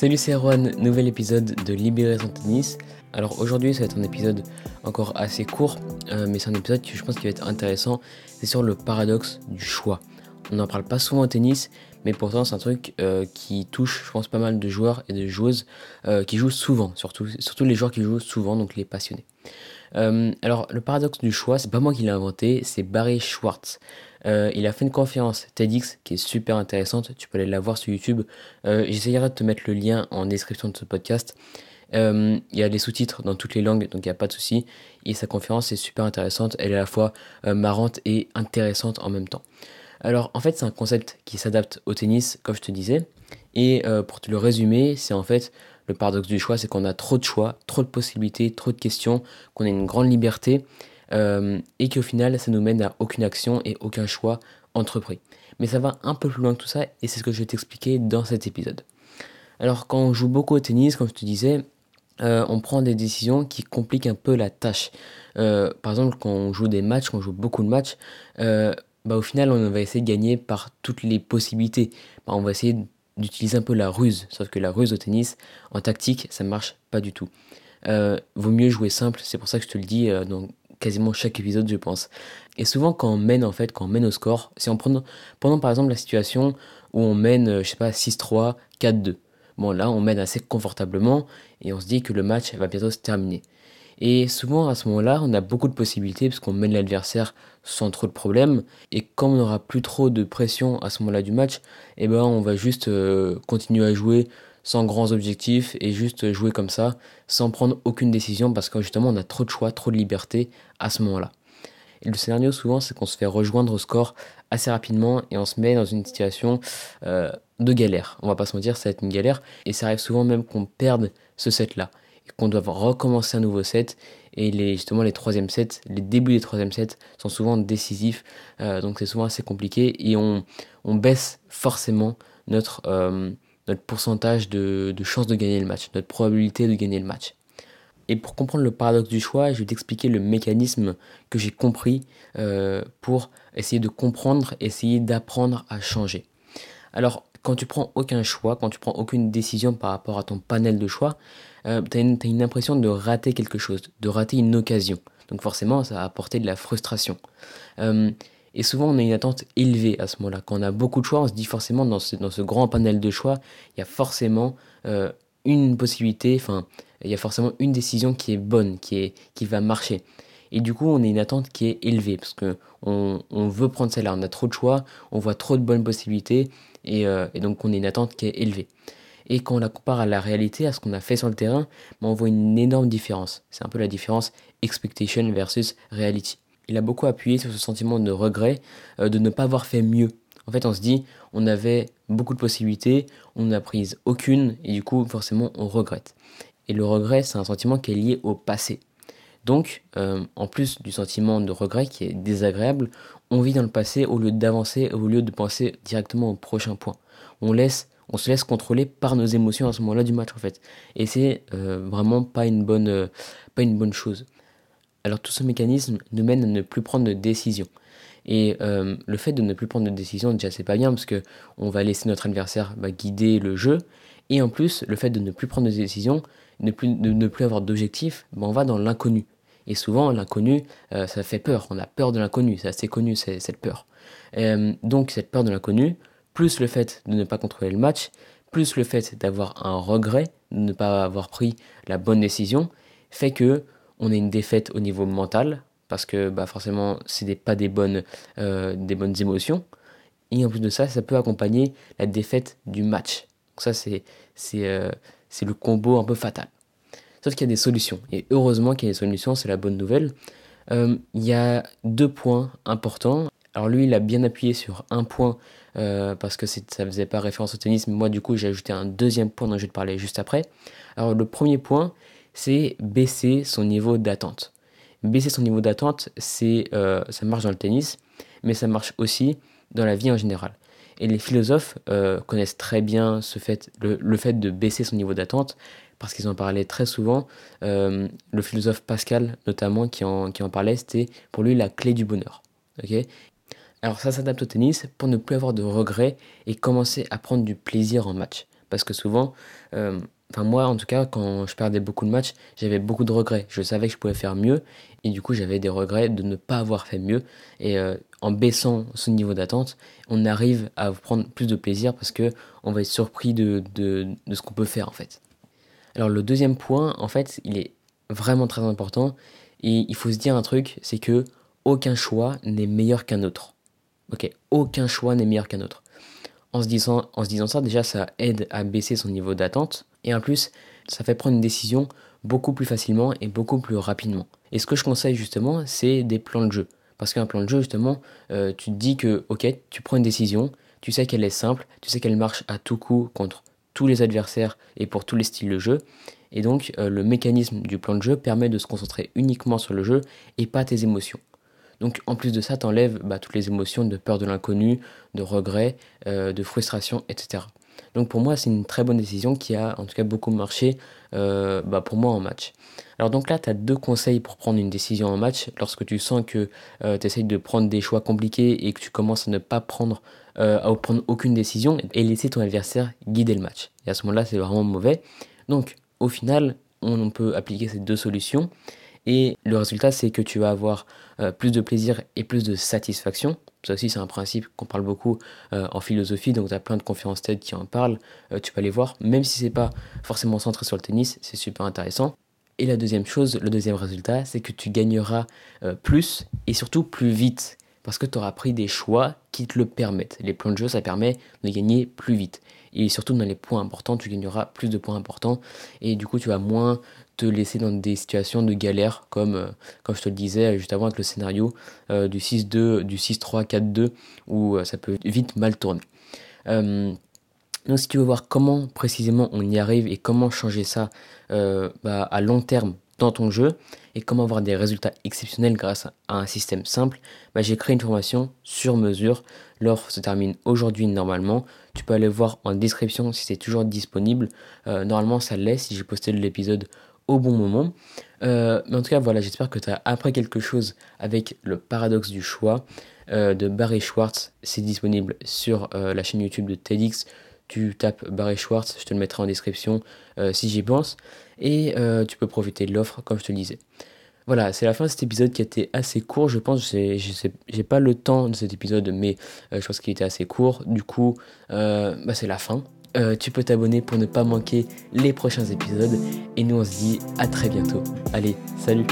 Salut c'est Erwan, nouvel épisode de Libérer son tennis. Alors aujourd'hui ça va être un épisode encore assez court, euh, mais c'est un épisode que je pense qui va être intéressant. C'est sur le paradoxe du choix. On n'en parle pas souvent au tennis, mais pourtant c'est un truc euh, qui touche je pense pas mal de joueurs et de joueuses euh, qui jouent souvent, surtout, surtout les joueurs qui jouent souvent, donc les passionnés. alors le paradoxe du choix, c'est pas moi qui l'ai inventé, c'est Barry Schwartz. Euh, il a fait une conférence TEDx qui est super intéressante. Tu peux aller la voir sur YouTube. Euh, j'essayerai de te mettre le lien en description de ce podcast. Euh, il y a les sous-titres dans toutes les langues, donc il n'y a pas de souci. Et sa conférence est super intéressante. Elle est à la fois marrante et intéressante en même temps. Alors en fait, c'est un concept qui s'adapte au tennis, comme je te disais. Et pour te le résumer, c'est en fait le paradoxe du choix, c'est qu'on a trop de choix, trop de possibilités, trop de questions, qu'on a une grande liberté euh, et qu'au final ça nous mène à aucune action et aucun choix entrepris. Mais ça va un peu plus loin que tout ça et c'est ce que je vais t'expliquer dans cet épisode. Alors quand on joue beaucoup au tennis, comme je te disais, euh, on prend des décisions qui compliquent un peu la tâche. Euh, par exemple, quand on joue des matchs, quand on joue beaucoup de matchs, bah, au final, on va essayer de gagner par toutes les possibilités. Bah, on va essayer d'utiliser un peu la ruse, sauf que la ruse au tennis, en tactique, ça marche pas du tout. vaut mieux jouer simple, c'est pour ça que je te le dis quasiment chaque épisode, je pense. Et souvent, quand on mène, en fait, quand on mène au score, si on prend, par exemple la situation où on mène, euh, je sais pas, 6-3, 4-2. Bon, là, on mène assez confortablement et on se dit que le match va bientôt se terminer. Et souvent, à ce moment-là, on a beaucoup de possibilités parce qu'on mène l'adversaire sans trop de problèmes. Et comme on n'aura plus trop de pression à ce moment-là du match, eh ben, on va juste euh, continuer à jouer sans grands objectifs et juste jouer comme ça, sans prendre aucune décision parce que justement on a trop de choix, trop de liberté à ce moment-là. Le scénario souvent c'est qu'on se fait rejoindre au score assez rapidement et on se met dans une situation euh, de galère. On va pas se mentir, ça va être une galère et ça arrive souvent même qu'on perde ce set-là et qu'on doit recommencer un nouveau set et les, justement les troisième sets, les débuts des troisième sets sont souvent décisifs euh, donc c'est souvent assez compliqué et on, on baisse forcément notre... Euh, notre pourcentage de, de chances de gagner le match, notre probabilité de gagner le match. Et pour comprendre le paradoxe du choix, je vais t'expliquer le mécanisme que j'ai compris euh, pour essayer de comprendre, essayer d'apprendre à changer. Alors, quand tu prends aucun choix, quand tu prends aucune décision par rapport à ton panel de choix, euh, tu as, une impression de rater quelque chose, de rater une occasion. Donc forcément, ça va apporter de la frustration. Euh, et souvent, on a une attente élevée à ce moment-là. Quand on a beaucoup de choix, on se dit forcément, dans ce, grand panel de choix, il y a forcément euh, une possibilité, enfin, il y a forcément une décision qui est bonne, qui, va marcher. Et du coup, on a une attente qui est élevée, parce qu'on on veut prendre celle-là. On a trop de choix, on voit trop de bonnes possibilités, et, euh, et, donc on a une attente qui est élevée. Et quand on la compare à la réalité, à ce qu'on a fait sur le terrain, ben, on voit une énorme différence. C'est un peu la différence expectation versus reality il a beaucoup appuyé sur ce sentiment de regret euh, de ne pas avoir fait mieux. En fait, on se dit, on avait beaucoup de possibilités, on n'a prise aucune, et du coup, forcément, on regrette. Et le regret, c'est un sentiment qui est lié au passé. Donc, euh, en plus du sentiment de regret qui est désagréable, on vit dans le passé au lieu d'avancer, au lieu de penser directement au prochain point. On se laisse contrôler par nos émotions à ce moment-là du match en fait. Et c'est euh, vraiment pas une bonne chose. Alors tout ce mécanisme nous mène à ne plus prendre de décision. Et euh, le fait de ne plus prendre de décision, déjà c'est pas bien parce que on va laisser notre adversaire bah, guider le jeu. Et en plus, le fait de ne plus prendre de décision, de ne plus avoir d'objectif, bah, on va dans l'inconnu. Et souvent, l'inconnu, euh, ça fait peur. On a peur de l'inconnu. C'est assez connu, cette peur. Euh, donc, cette peur de l'inconnu, plus le fait de ne pas contrôler le match, plus le fait d'avoir un regret, de ne pas avoir pris la bonne décision, fait que on a une défaite au niveau mental, parce que bah, forcément, ce n'est pas des bonnes, euh, des bonnes émotions. Et en plus de ça, ça peut accompagner la défaite du match. Donc ça, c'est euh, c'est le combo un peu fatal. Sauf qu'il y a des solutions. Et heureusement qu'il y a des solutions, c'est la bonne nouvelle. Euh, il y a deux points importants. Alors lui, il a bien appuyé sur un point parce que ça ne faisait pas référence au tennis. Mais moi, du coup, j'ai ajouté un deuxième point dont je vais te parler juste après. Alors le premier point, c'est baisser son niveau d'attente. Baisser son niveau d'attente, c'est euh, ça marche dans le tennis, mais ça marche aussi dans la vie en général. Et les philosophes euh, connaissent très bien ce fait, le, fait de baisser son niveau d'attente, parce qu'ils en parlaient très souvent. Euh, le philosophe Pascal, notamment, qui en, qui en parlait, c'était pour lui la clé du bonheur. Alors ça s'adapte au tennis pour ne plus avoir de regrets et commencer à prendre du plaisir en match. Parce que souvent, enfin moi en tout cas, quand je perdais beaucoup de matchs, j'avais beaucoup de regrets. Je savais que je pouvais faire mieux et du coup j'avais des regrets de ne pas avoir fait mieux. Et en baissant ce niveau d'attente, on arrive à prendre plus de plaisir parce que on va être surpris de, de, de ce qu'on peut faire en fait. Alors le deuxième point, en fait, il est vraiment très important et il faut se dire un truc, c'est que aucun choix n'est meilleur qu'un autre. Ok, aucun choix n'est meilleur qu'un autre. En se, disant, ça, déjà, ça aide à baisser son niveau d'attente et en plus, ça fait prendre une décision beaucoup plus facilement et beaucoup plus rapidement. Et ce que je conseille justement, c'est des plans de jeu. Parce qu'un plan de jeu, justement, euh, tu te dis que, ok, tu prends une décision, tu sais qu'elle est simple, tu sais qu'elle marche à tout coup contre tous les adversaires et pour tous les styles de jeu. Et donc, euh, le mécanisme du plan de jeu permet de se concentrer uniquement sur le jeu et pas tes émotions. Donc, en plus de ça, t'enlèves bah, toutes les émotions de peur de l'inconnu, de regret, euh, de frustration, etc. Donc pour moi, c'est une très bonne décision qui a en tout cas beaucoup marché euh, bah, pour moi en match. Alors donc là, tu as deux conseils pour prendre une décision en match. Lorsque tu sens que euh, tu essayes de prendre des choix compliqués et que tu commences à ne pas prendre, prendre aucune décision et laisser ton adversaire guider le match. Et à ce moment-là, c'est vraiment mauvais. Donc au final, on peut appliquer ces deux solutions. Et le résultat, c'est que tu vas avoir plus de plaisir et plus de satisfaction ça aussi, c'est un principe qu'on parle beaucoup euh, en philosophie, donc tu as plein de conférences TED qui en parlent, euh, tu peux aller voir, même si c'est pas forcément centré sur le tennis, c'est super intéressant. Et la deuxième chose, le deuxième résultat, c'est que tu gagneras euh, plus et surtout plus vite, parce que tu auras pris des choix qui te le permettent. Les plans de jeu, ça permet de gagner plus vite. Et surtout dans les points importants, tu gagneras plus de points importants, et du coup tu vas moins te laisser dans des situations de galère, comme, euh, comme je te le disais juste avant avec le scénario euh, du 6-2, du 6-3, 4-2, où euh, ça peut vite mal tourner. donc si tu veux voir comment précisément on y arrive et comment changer ça bah, à long terme dans ton jeu et comment avoir des résultats exceptionnels grâce à un système simple, bah, j'ai créé une formation sur mesure. L'offre se termine aujourd'hui normalement. Tu peux aller voir en description si c'est toujours disponible. normalement ça l'est si j'ai posté l'épisode bon moment. Euh, mais en tout cas, voilà, j'espère que tu as appris quelque chose avec le paradoxe du choix euh, de Barry Schwartz. C'est disponible sur euh, la chaîne YouTube de TEDx. Tu tapes Barry Schwartz, je te le mettrai en description si j'y pense. Et tu peux profiter de l'offre, comme je te le disais. Voilà, c'est la fin de cet épisode qui a été assez court, je pense. J'ai pas le temps de cet épisode, mais je pense qu'il était assez court. Du coup, bah, c'est la fin. Euh, tu peux t'abonner pour ne pas manquer les prochains épisodes. Et nous, on se dit à très bientôt. Allez, salut